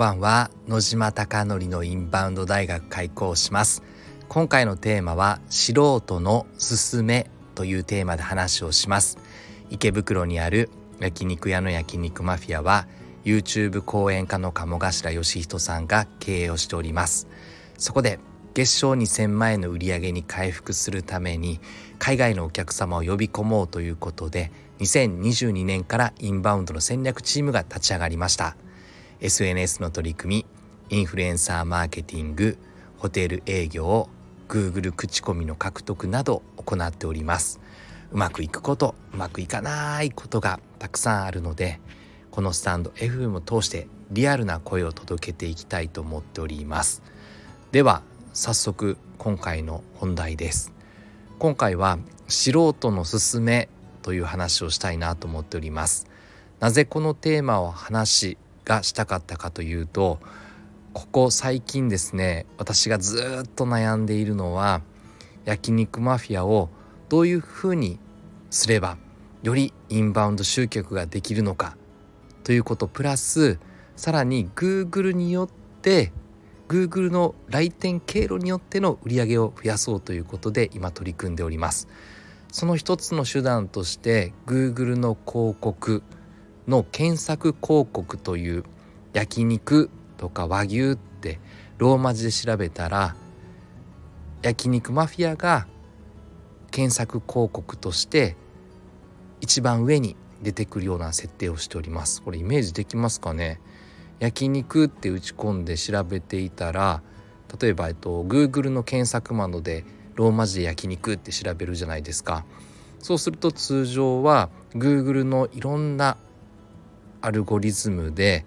ばんは。野島貴則のインバウンド大学開校します。今回のテーマは素人のすすめというテーマで話をします。池袋にある焼肉屋の焼肉マフィアは YouTube 講演家の鴨頭義人さんが経営をしております。そこで月賞2000万円の売り上げに回復するために海外のお客様を呼び込もうということで2022年からインバウンドの戦略チームが立ち上がりました。SNS の取り組みインフルエンサーマーケティングホテル営業 Google 口コミの獲得など行っております。うまくいくことうまくいかないことがたくさんあるのでこのスタンド FM を通してリアルな声を届けていきたいと思っております。では早速今回の本題です。今回は素人のすすめという話をしたいなと思っております。なぜこのテーマを話しがしたかったかというとここ最近ですね私がずっと悩んでいるのは焼肉マフィアをどういうふうにすればよりインバウンド集客ができるのかということプラスさらに Google によって Google の来店経路によっての売り上げを増やそうということで今取り組んでおります。その一つの手段として Google の広告の検索広告という焼肉とか和牛ってローマ字で調べたら焼肉マフィアが検索広告として一番上に出てくるような設定をしております。これイメージできますかね？焼肉って打ち込んで調べていたら例えば、えっと、Google の検索窓でローマ字で焼肉って調べるじゃないですか。そうすると通常は Google のいろんなアルゴリズムで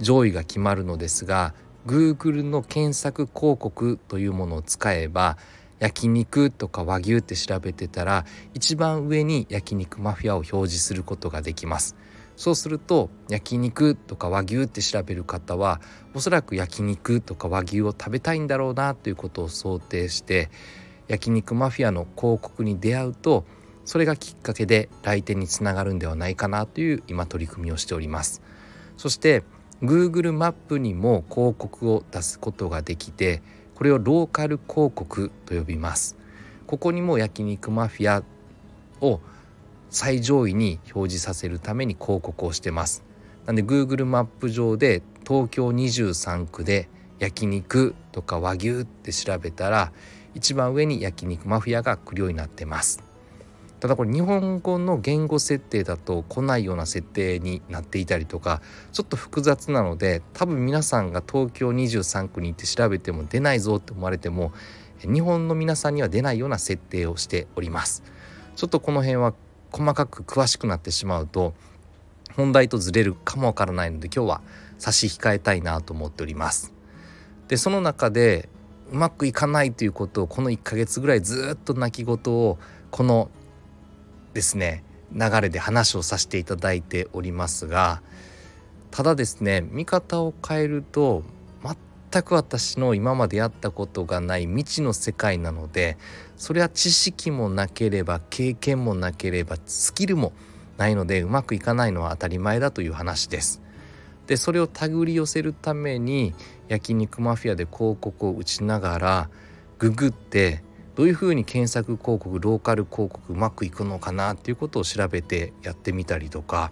上位が決まるのですが Google の検索広告というものを使えば焼肉とか和牛って調べてたら一番上に焼肉マフィアを表示することができます。そうすると焼肉とか和牛って調べる方はおそらく焼肉とか和牛を食べたいんだろうなということを想定して焼肉マフィアの広告に出会うとそれがきっかけで来店につながるんではないかなという今取り組みをしております。そして Google マップにも広告を出すことができてこれをローカル広告と呼びます。ここにも焼肉マフィアを最上位に表示させるために広告をしてます。なんで Google マップ上で東京23区で焼肉とか和牛って調べたら一番上に焼肉マフィアが来るようになってます。ただこれ日本語の言語設定だと来ないような設定になっていたりとかちょっと複雑なので多分皆さんが東京23区に行って調べても出ないぞって思われても日本の皆さんには出ないような設定をしております。ちょっとこの辺は細かく詳しくなってしまうと本題とずれるかもわからないので今日は差し控えたいなと思っております。でその中でうまくいかないということをこの1ヶ月ぐらいずっと泣き言をこのですね流れで話をさせていただいておりますがただですね見方を変えると全く私の今までやったことがない未知の世界なのでそれは知識もなければ経験もなければスキルもないのでうまくいかないのは当たり前だという話です。でそれを手繰り寄せるために焼肉マフィアで広告を打ちながらググってどういうふうに検索広告ローカル広告うまくいくのかなっていうことを調べてやってみたりとか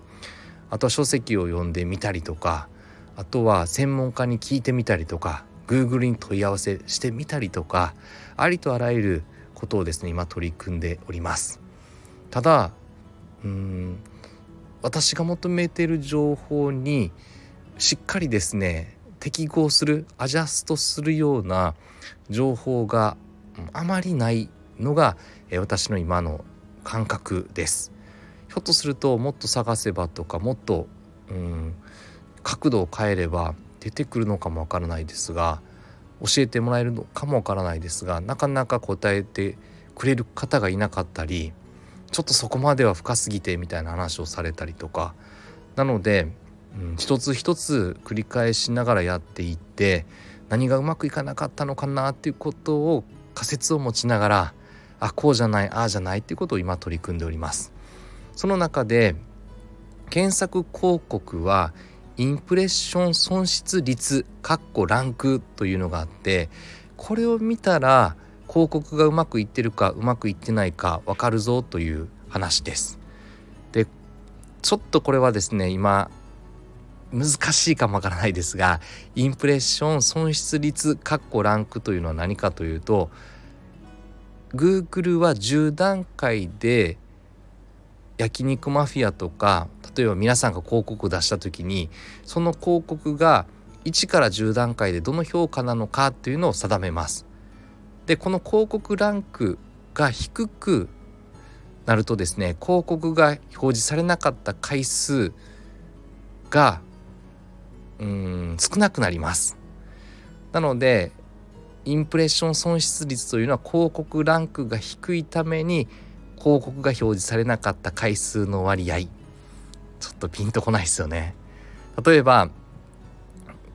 あとは書籍を読んでみたりとかあとは専門家に聞いてみたりとか Google に問い合わせしてみたりとかありとあらゆることをですね今取り組んでおります。ただうん私が求めている情報にしっかりですね適合するアジャストするような情報があまりないのが、え私の今の感覚です。ひょっとするともっと探せばとかもっとうん角度を変えれば出てくるのかもわからないですが教えてもらえるのかもわからないですがなかなか答えてくれる方がいなかったりちょっとそこまでは深すぎてみたいな話をされたりとかなので、うん、一つ一つ繰り返しながらやっていって何がうまくいかなかったのかなっていうことを仮説を持ちながらあこうじゃないああじゃないっていうことを今取り組んでおります。その中で検索広告はインプレッション損失率かっこランクというのがあってこれを見たら広告がうまくいってるかうまくいってないか分かるぞという話です。でちょっとこれはですね今難しいかもわからないですがインプレッション損失率かっこランクというのは何かというと Google は10段階で焼肉マフィアとか例えば皆さんが広告を出した時にその広告が1から10段階でどの評価なのかというのを定めます。でこの広告ランクが低くなるとですね広告が表示されなかった回数がうん少なくなります。なのでインプレッション損失率というのは広告ランクが低いために広告が表示されなかった回数の割合ちょっとピンとこないですよね。例えば、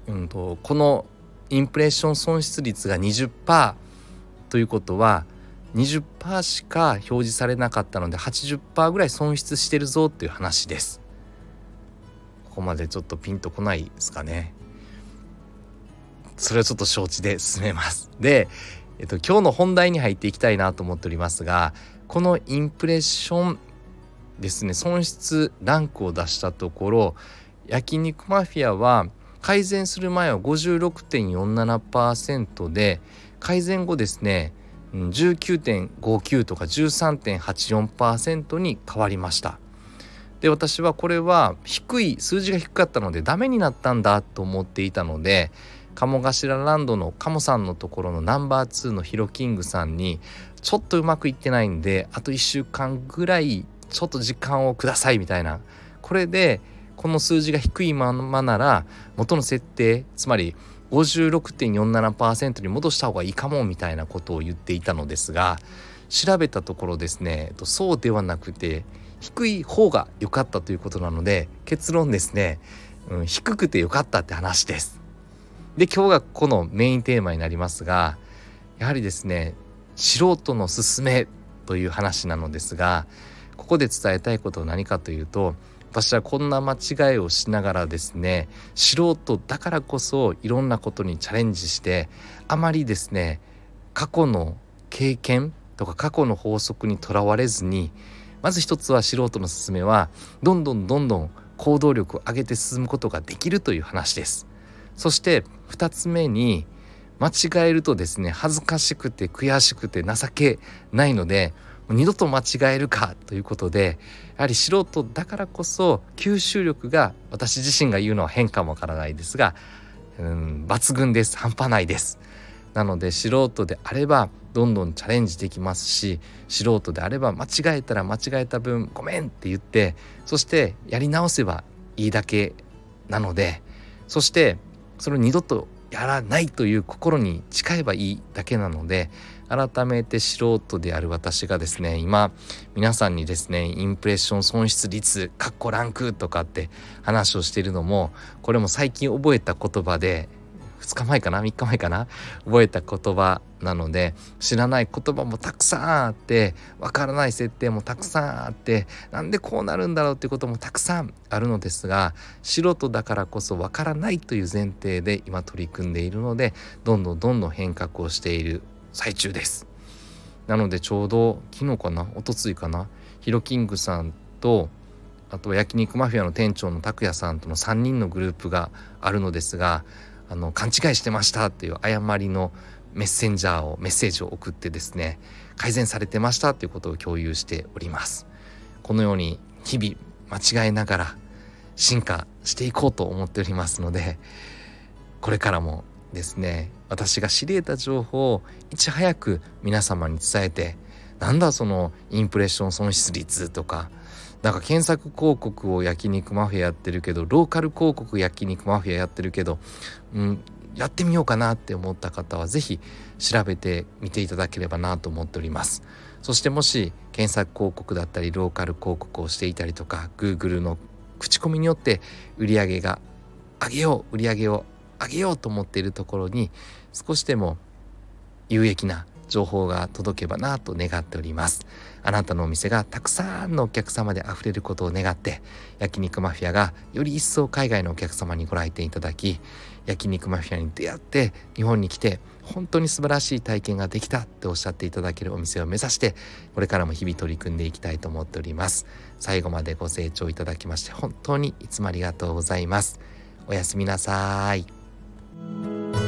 うんと、このインプレッション損失率が20%ということは20%しか表示されなかったので80%ぐらい損失してるぞっていう話です。ここまでちょっとピンとこないですかね。それはちょっと承知で進めます。で、えっと、今日の本題に入っていきたいなと思っておりますがこのインプレッションですね損失ランクを出したところ焼肉マフィアは改善する前は56.47%で改善後ですね19.59とか13.84%に変わりましたで私はこれは低い数字が低かったのでダメになったんだと思っていたので鴨頭ランドの鴨さんのところのナンバー2のヒロキングさんにちょっとうまくいってないんであと1週間ぐらいちょっと時間をくださいみたいな。これでこの数字が低いままなら元の設定つまり56.47%に戻した方がいいかもみたいなことを言っていたのですが調べたところですねそうではなくて低い方が良かったということなので結論ですね、うん、低くて良かったって話です。で今日がこのメインテーマになりますがやはりですね素人の勧めという話なのですがここで伝えたいことは何かというと私はこんな間違いをしながらですね素人だからこそいろんなことにチャレンジしてあまりですね過去の経験とか過去の法則にとらわれずにまず一つは素人の勧めはどんどんどんどん行動力を上げて進むことができるという話です。そして2つ目に間違えるとですね恥ずかしくて悔しくて情けないので二度と間違えるかということでやはり素人だからこそ吸収力が私自身が言うのは変かもわからないですが、うん、抜群です半端ないです。なので素人であればどんどんチャレンジできますし素人であれば間違えたら間違えた分ごめんって言ってそしてやり直せばいいだけなのでそしてそれを二度とやらないという心に誓えばいいだけなので改めて素人である私がですね今皆さんにですねインプレッション損失率かっこランクとかって話をしているのもこれも最近覚えた言葉で2日前かな？3日前かな？覚えた言葉なので知らない言葉もたくさんあってわからない設定もたくさんあってなんでこうなるんだろうっていうこともたくさんあるのですが素人だからこそわからないという前提で今取り組んでいるのでどんどんどんどん変革をしている最中です。なのでちょうど昨日かなおとついかなヒロキングさんとあとは焼肉マフィアの店長の拓也さんとの3人のグループがあるのですがあの勘違いしてましたっていう誤りのメッセンジャーをメッセージを送ってですね改善されてましたということを共有しておりますこのように日々間違えながら進化していこうと思っておりますのでこれからもですね。私が知り得た情報をいち早く皆様に伝えてなんだそのインプレッション損失率とかなんか検索広告を焼肉マフィアやってるけどローカル広告焼肉マフィアやってるけど、うん、やってみようかなって思った方は是非調べてみていただければなと思っております。そしてもし検索広告だったりローカル広告をしていたりとか Google の口コミによって売り上げが上げよう売り上げを上げようと思っているところに少しでも有益な情報が届けばなと願っております。あなたのお店がたくさんのお客様で溢れることを願って焼肉マフィアがより一層海外のお客様にご来店いただき焼肉マフィアに出会って日本に来て本当に素晴らしい体験ができたっておっしゃっていただけるお店を目指してこれからも日々取り組んでいきたいと思っております。最後までご清聴いただきまして本当にいつもありがとうございます。おやすみなさい。Música